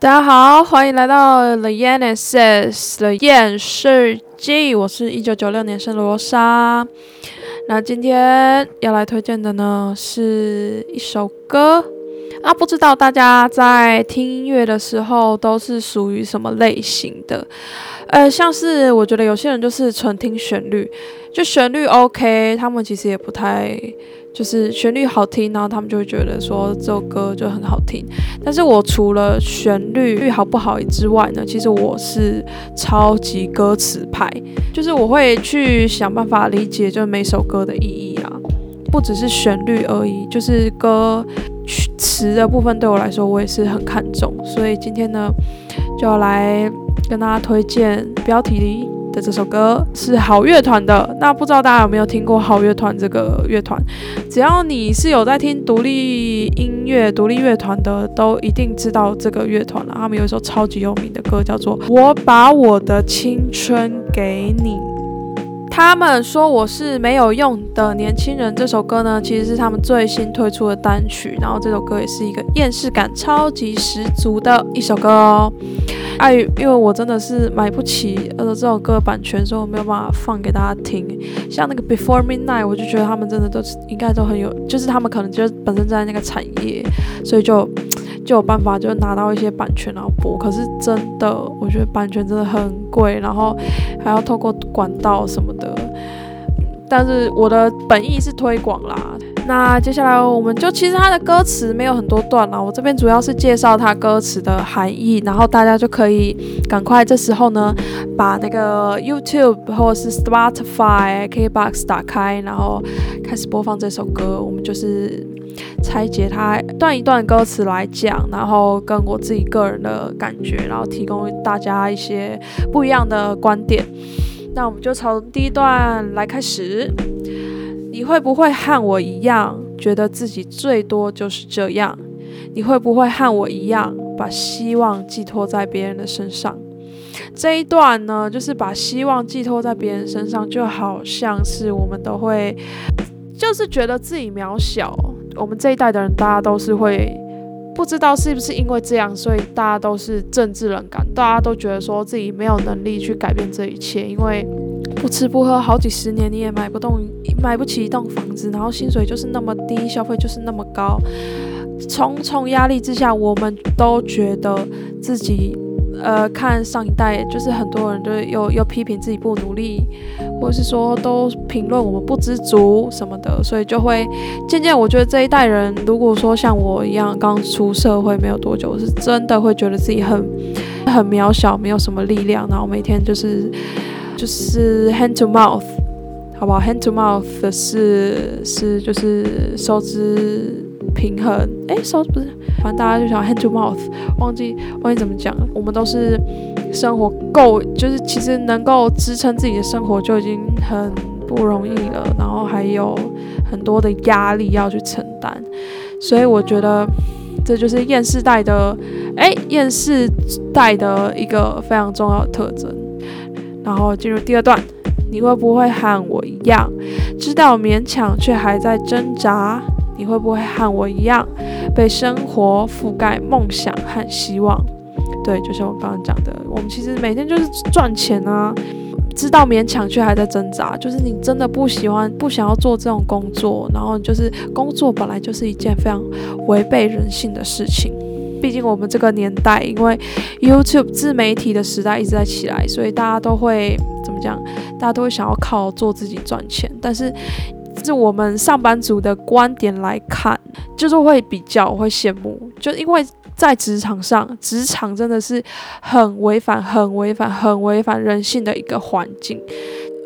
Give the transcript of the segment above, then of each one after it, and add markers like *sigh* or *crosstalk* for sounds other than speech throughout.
大家好，欢迎来到 The Yan Says 的验世记，我是一九九六年生罗莎。那今天要来推荐的呢，是一首歌。那不知道大家在听音乐的时候都是属于什么类型的？呃，像是我觉得有些人就是纯听旋律，就旋律 OK，他们其实也不太。就是旋律好听，然后他们就会觉得说这首歌就很好听。但是我除了旋律好不好之外呢，其实我是超级歌词派，就是我会去想办法理解，就每首歌的意义啊，不只是旋律而已，就是歌词的部分对我来说，我也是很看重。所以今天呢，就要来跟大家推荐标题。的这首歌是好乐团的，那不知道大家有没有听过好乐团这个乐团？只要你是有在听独立音乐、独立乐团的，都一定知道这个乐团了。他们有一首超级有名的歌，叫做《我把我的青春给你》。他们说我是没有用的年轻人。这首歌呢，其实是他们最新推出的单曲。然后这首歌也是一个厌世感超级十足的一首歌哦。碍于因为我真的是买不起呃这首歌版权，所以我没有办法放给大家听。像那个 Before Midnight，我就觉得他们真的都是应该都很有，就是他们可能就本身在那个产业，所以就。就有办法就拿到一些版权然后播，可是真的我觉得版权真的很贵，然后还要透过管道什么的。但是我的本意是推广啦。那接下来我们就其实它的歌词没有很多段啦，我这边主要是介绍它歌词的含义，然后大家就可以赶快这时候呢把那个 YouTube 或者是 Spotify、KBox 打开，然后开始播放这首歌。我们就是。拆解它段一段歌词来讲，然后跟我自己个人的感觉，然后提供大家一些不一样的观点。那我们就从第一段来开始。你会不会和我一样，觉得自己最多就是这样？你会不会和我一样，把希望寄托在别人的身上？这一段呢，就是把希望寄托在别人身上，就好像是我们都会，就是觉得自己渺小。我们这一代的人，大家都是会不知道是不是因为这样，所以大家都是政治冷感，大家都觉得说自己没有能力去改变这一切，因为不吃不喝好几十年，你也买不动，买不起一栋房子，然后薪水就是那么低，消费就是那么高，重重压力之下，我们都觉得自己。呃，看上一代，就是很多人都又又批评自己不努力，或者是说都评论我们不知足什么的，所以就会渐渐，我觉得这一代人，如果说像我一样刚出社会没有多久，是真的会觉得自己很很渺小，没有什么力量，然后每天就是就是 hand to mouth，好不好？hand to mouth 是是就是收支。平衡，哎，手不是，反正大家就想 hand to mouth，忘记忘记怎么讲了。我们都是生活够，就是其实能够支撑自己的生活就已经很不容易了，然后还有很多的压力要去承担，所以我觉得这就是厌世代的，哎，厌世代的一个非常重要的特征。然后进入第二段，你会不会和我一样，知道勉强却还在挣扎？你会不会和我一样被生活覆盖梦想和希望？对，就像我刚刚讲的，我们其实每天就是赚钱啊，知道勉强却还在挣扎。就是你真的不喜欢、不想要做这种工作，然后就是工作本来就是一件非常违背人性的事情。毕竟我们这个年代，因为 YouTube 自媒体的时代一直在起来，所以大家都会怎么讲？大家都会想要靠做自己赚钱，但是。是我们上班族的观点来看，就是会比较会羡慕，就因为在职场上，职场真的是很违反、很违反、很违反人性的一个环境，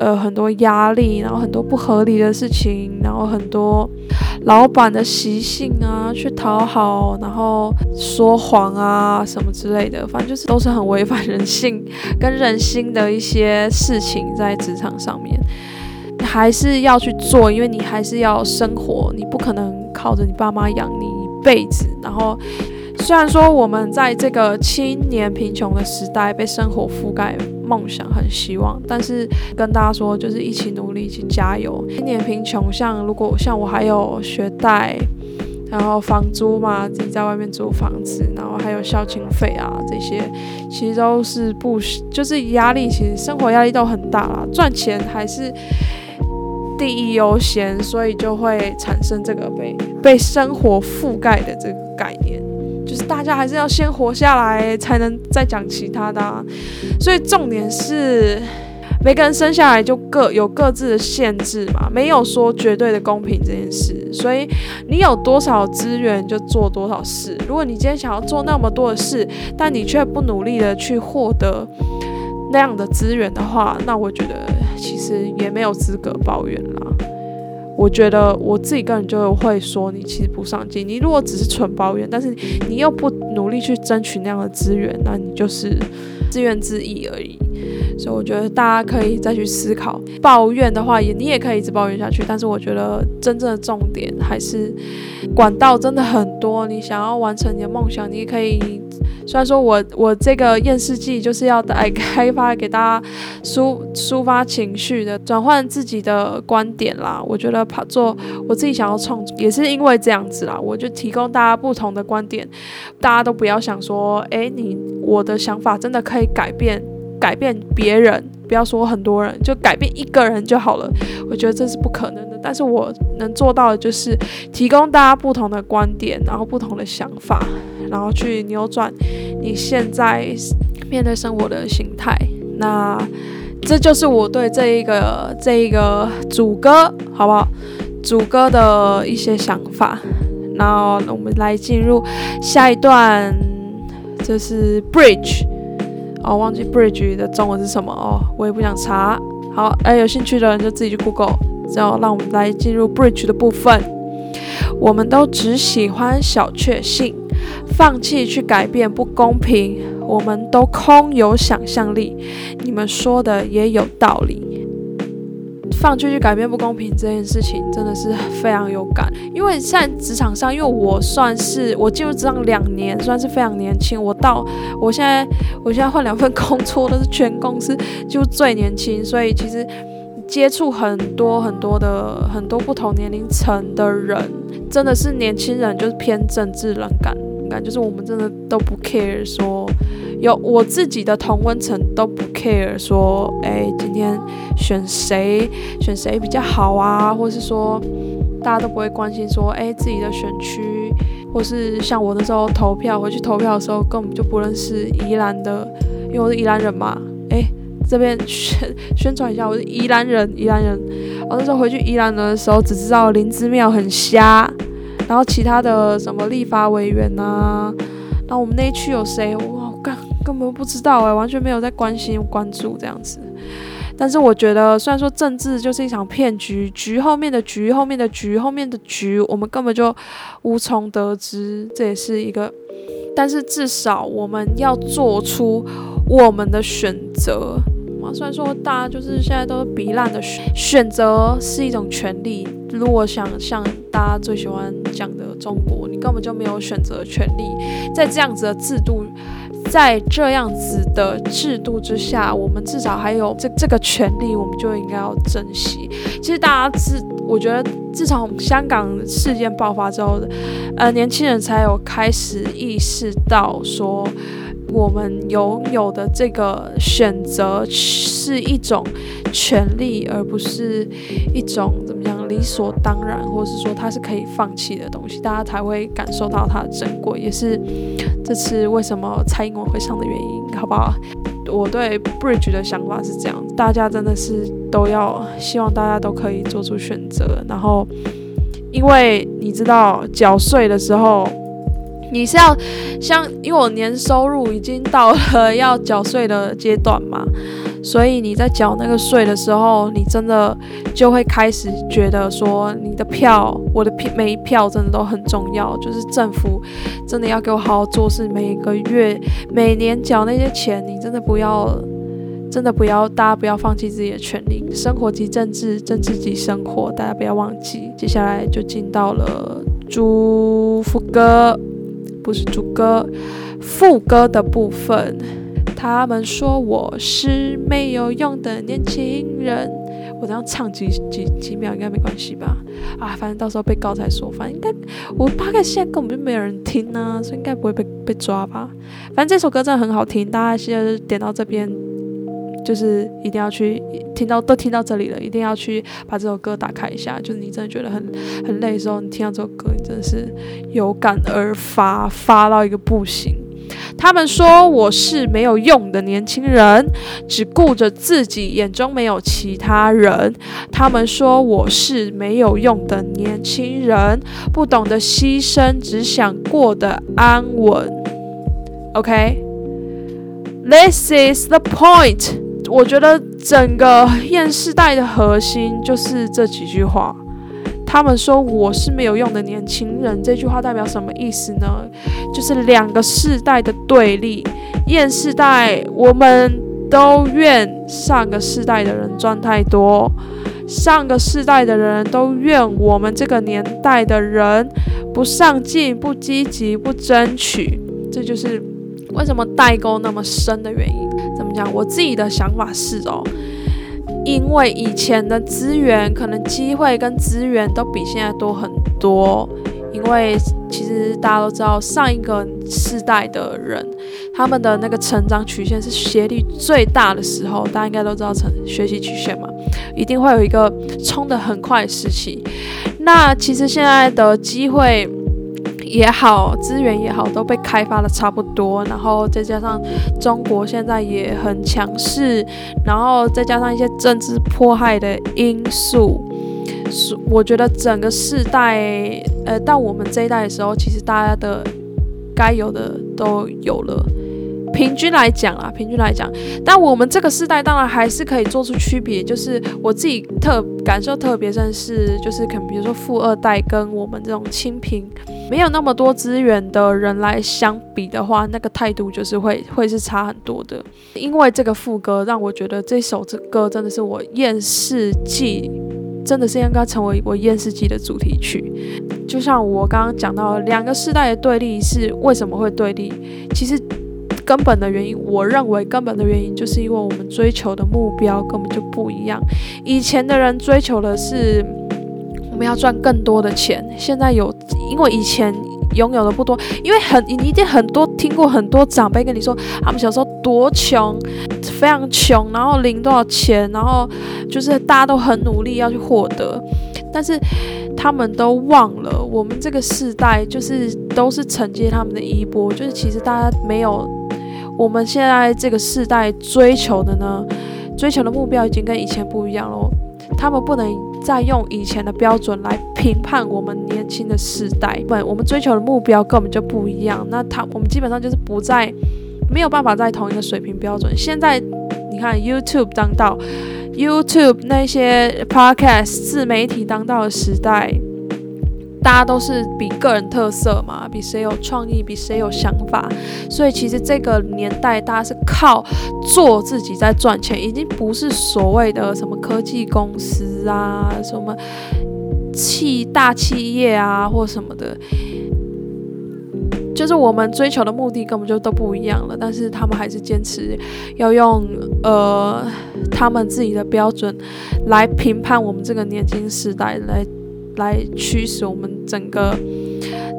呃，很多压力，然后很多不合理的事情，然后很多老板的习性啊，去讨好，然后说谎啊什么之类的，反正就是都是很违反人性跟人心的一些事情在职场上面。还是要去做，因为你还是要生活，你不可能靠着你爸妈养你一辈子。然后，虽然说我们在这个青年贫穷的时代被生活覆盖，梦想很希望，但是跟大家说，就是一起努力，一起加油。青年贫穷，像如果像我还有学贷，然后房租嘛，自己在外面租房子，然后还有校庆费啊，这些其实都是不就是压力，其实生活压力都很大啦。赚钱还是第一优先，所以就会产生这个被被生活覆盖的这个概念，就是大家还是要先活下来，才能再讲其他的。所以重点是。每个人生下来就各有各自的限制嘛，没有说绝对的公平这件事。所以你有多少资源就做多少事。如果你今天想要做那么多的事，但你却不努力的去获得那样的资源的话，那我觉得其实也没有资格抱怨啦。我觉得我自己个人就会说，你其实不上进。你如果只是纯抱怨，但是你又不努力去争取那样的资源，那你就是自怨自艾而已。所以我觉得大家可以再去思考，抱怨的话也你也可以一直抱怨下去。但是我觉得真正的重点还是管道真的很多。你想要完成你的梦想，你也可以。虽然说我我这个厌世记就是要来 *laughs* 开发给大家抒抒发情绪的，转换自己的观点啦。我觉得怕做我自己想要创作，也是因为这样子啦。我就提供大家不同的观点，大家都不要想说，诶，你我的想法真的可以改变。改变别人，不要说很多人，就改变一个人就好了。我觉得这是不可能的，但是我能做到的就是提供大家不同的观点，然后不同的想法，然后去扭转你现在面对生活的心态。那这就是我对这一个这一个主歌，好不好？主歌的一些想法。然后我们来进入下一段，这是 Bridge。哦，忘记 bridge 的中文是什么哦，我也不想查。好，哎，有兴趣的人就自己去 Google。然后，让我们来进入 bridge 的部分。我们都只喜欢小确幸，放弃去改变不公平。我们都空有想象力，你们说的也有道理。放弃去改变不公平这件事情，真的是非常有感。因为现在职场上，因为我算是我进入职场两年，算是非常年轻。我到我现在，我现在换两份工作，都是全公司就最年轻，所以其实接触很多很多的很多不同年龄层的人，真的是年轻人就是偏政治冷感，感就是我们真的都不 care 说。有我自己的同温层都不 care 说，哎，今天选谁选谁比较好啊，或是说大家都不会关心说，哎，自己的选区，或是像我那时候投票回去投票的时候，根本就不认识宜兰的，因为我是宜兰人嘛，哎，这边宣宣传一下，我是宜兰人，宜兰人。我那时候回去宜兰的时候，只知道林之妙很瞎，然后其他的什么立法委员呐，然后我们那一区有谁，我。*laughs* 根本不知道哎，完全没有在关心关注这样子。但是我觉得，虽然说政治就是一场骗局，局后面的局，后面的局，后面的局，我们根本就无从得知，这也是一个。但是至少我们要做出我们的选择。虽然说大家就是现在都是比烂的选选择是一种权利。如果想像大家最喜欢讲的中国，你根本就没有选择权利，在这样子的制度。在这样子的制度之下，我们至少还有这这个权利，我们就应该要珍惜。其实大家自，我觉得自从香港事件爆发之后，呃，年轻人才有开始意识到说。我们拥有的这个选择是一种权利，而不是一种怎么样理所当然，或者是说它是可以放弃的东西，大家才会感受到它的珍贵，也是这次为什么蔡英文会上的原因，好不好？我对 Bridge 的想法是这样，大家真的是都要希望大家都可以做出选择，然后因为你知道缴税的时候。你是要像，因为我年收入已经到了要缴税的阶段嘛，*laughs* 所以你在缴那个税的时候，你真的就会开始觉得说，你的票，我的票，每一票真的都很重要，就是政府真的要给我好好做事，每个月、每年缴那些钱，你真的不要，真的不要，大家不要放弃自己的权利，生活即政治，政治即生活，大家不要忘记。接下来就进到了祝福歌。不是主歌，副歌的部分。他们说我是没有用的年轻人，我这样唱几几几秒应该没关系吧？啊，反正到时候被告才说，反正应该我大概现在根本就没有人听呢，所以应该不会被被抓吧。反正这首歌真的很好听，大家现在点到这边，就是一定要去听到都听到这里了，一定要去把这首歌打开一下。就是你真的觉得很很累的时候，你听到这首歌，你真的是有感而发，发到一个不行。他们说我是没有用的年轻人，只顾着自己，眼中没有其他人。他们说我是没有用的年轻人，不懂得牺牲，只想过得安稳。OK，This is the point。我觉得整个厌世代的核心就是这几句话。他们说我是没有用的年轻人，这句话代表什么意思呢？就是两个世代的对立。厌世代，我们都怨上个世代的人赚太多；上个世代的人都怨我们这个年代的人不上进、不积极、不争取。这就是为什么代沟那么深的原因。怎么讲？我自己的想法是哦。因为以前的资源可能机会跟资源都比现在多很多，因为其实大家都知道，上一个世代的人，他们的那个成长曲线是学历最大的时候，大家应该都知道成学习曲线嘛，一定会有一个冲的很快的时期。那其实现在的机会。也好，资源也好，都被开发的差不多，然后再加上中国现在也很强势，然后再加上一些政治迫害的因素，是我觉得整个世代，呃，到我们这一代的时候，其实大家的该有的都有了。平均来讲啊，平均来讲，但我们这个时代当然还是可以做出区别。就是我自己特感受特别深是，就是可能比如说富二代跟我们这种清贫、没有那么多资源的人来相比的话，那个态度就是会会是差很多的。因为这个副歌让我觉得这首这歌真的是我厌世季，真的是应该成为我厌世季的主题曲。就像我刚刚讲到，两个世代的对立是为什么会对立？其实。根本的原因，我认为根本的原因就是因为我们追求的目标根本就不一样。以前的人追求的是我们要赚更多的钱，现在有，因为以前拥有的不多，因为很你一定很多听过很多长辈跟你说，他们小时候多穷，非常穷，然后领多少钱，然后就是大家都很努力要去获得，但是他们都忘了，我们这个世代就是都是承接他们的衣钵，就是其实大家没有。我们现在这个世代追求的呢，追求的目标已经跟以前不一样了。他们不能再用以前的标准来评判我们年轻的世代。不，我们追求的目标根本就不一样。那他，我们基本上就是不在，没有办法在同一个水平标准。现在你看 YouTube 当道，YouTube 那些 Podcast 自媒体当道的时代。大家都是比个人特色嘛，比谁有创意，比谁有想法，所以其实这个年代大家是靠做自己在赚钱，已经不是所谓的什么科技公司啊，什么企大企业啊或什么的，就是我们追求的目的根本就都不一样了。但是他们还是坚持要用呃他们自己的标准来评判我们这个年轻时代来。来驱使我们整个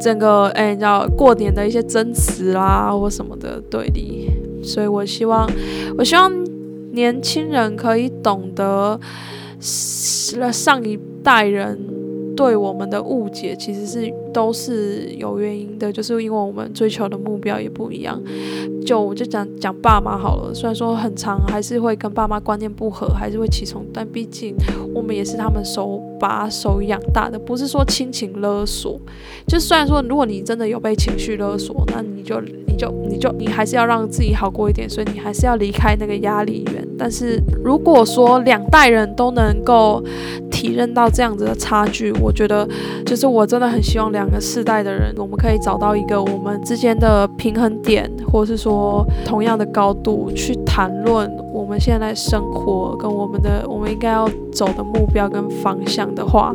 整个哎，你知道过年的一些争执啦，或什么的对立，所以我希望，我希望年轻人可以懂得上一代人。对我们的误解其实是都是有原因的，就是因为我们追求的目标也不一样。就我就讲讲爸妈好了，虽然说很长，还是会跟爸妈观念不合，还是会起冲突，但毕竟我们也是他们手把手养大的，不是说亲情勒索。就虽然说如果你真的有被情绪勒索，那你就你就你就你还是要让自己好过一点，所以你还是要离开那个压力源。但是如果说两代人都能够体认到这样子的差距，我。觉得，就是我真的很希望两个世代的人，我们可以找到一个我们之间的平衡点，或是说同样的高度去谈论我们现在生活跟我们的我们应该要走的目标跟方向的话，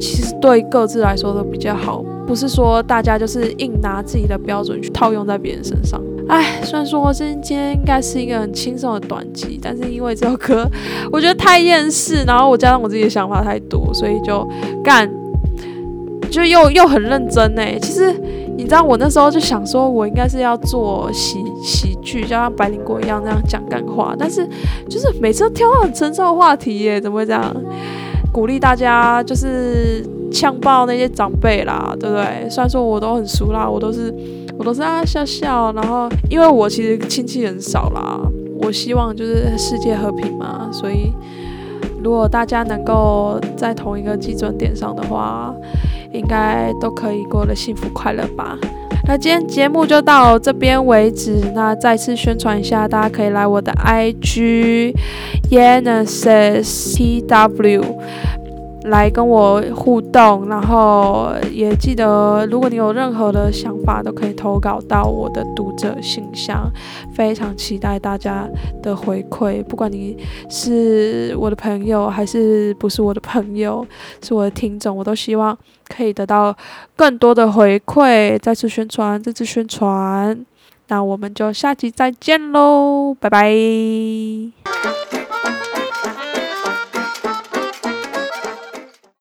其实对各自来说都比较好，不是说大家就是硬拿自己的标准去套用在别人身上。唉，虽然说今天应该是一个很轻松的短集，但是因为这首歌我觉得太厌世，然后我加上我自己的想法太多，所以就干，就又又很认真呢。其实你知道，我那时候就想说，我应该是要做喜喜剧，就像白灵果一样那样讲干话，但是就是每次都挑到很沉重的话题耶，怎么会这样？鼓励大家就是呛爆那些长辈啦，对不对？虽然说我都很熟啦，我都是。我都是啊笑笑，然后因为我其实亲戚很少啦，我希望就是世界和平嘛，所以如果大家能够在同一个基准点上的话，应该都可以过得幸福快乐吧。那今天节目就到这边为止，那再次宣传一下，大家可以来我的 IG Yanesis TW。来跟我互动，然后也记得，如果你有任何的想法，都可以投稿到我的读者信箱。非常期待大家的回馈，不管你是我的朋友还是不是我的朋友，是我的听众，我都希望可以得到更多的回馈。再次宣传，再次宣传，那我们就下集再见喽，拜拜。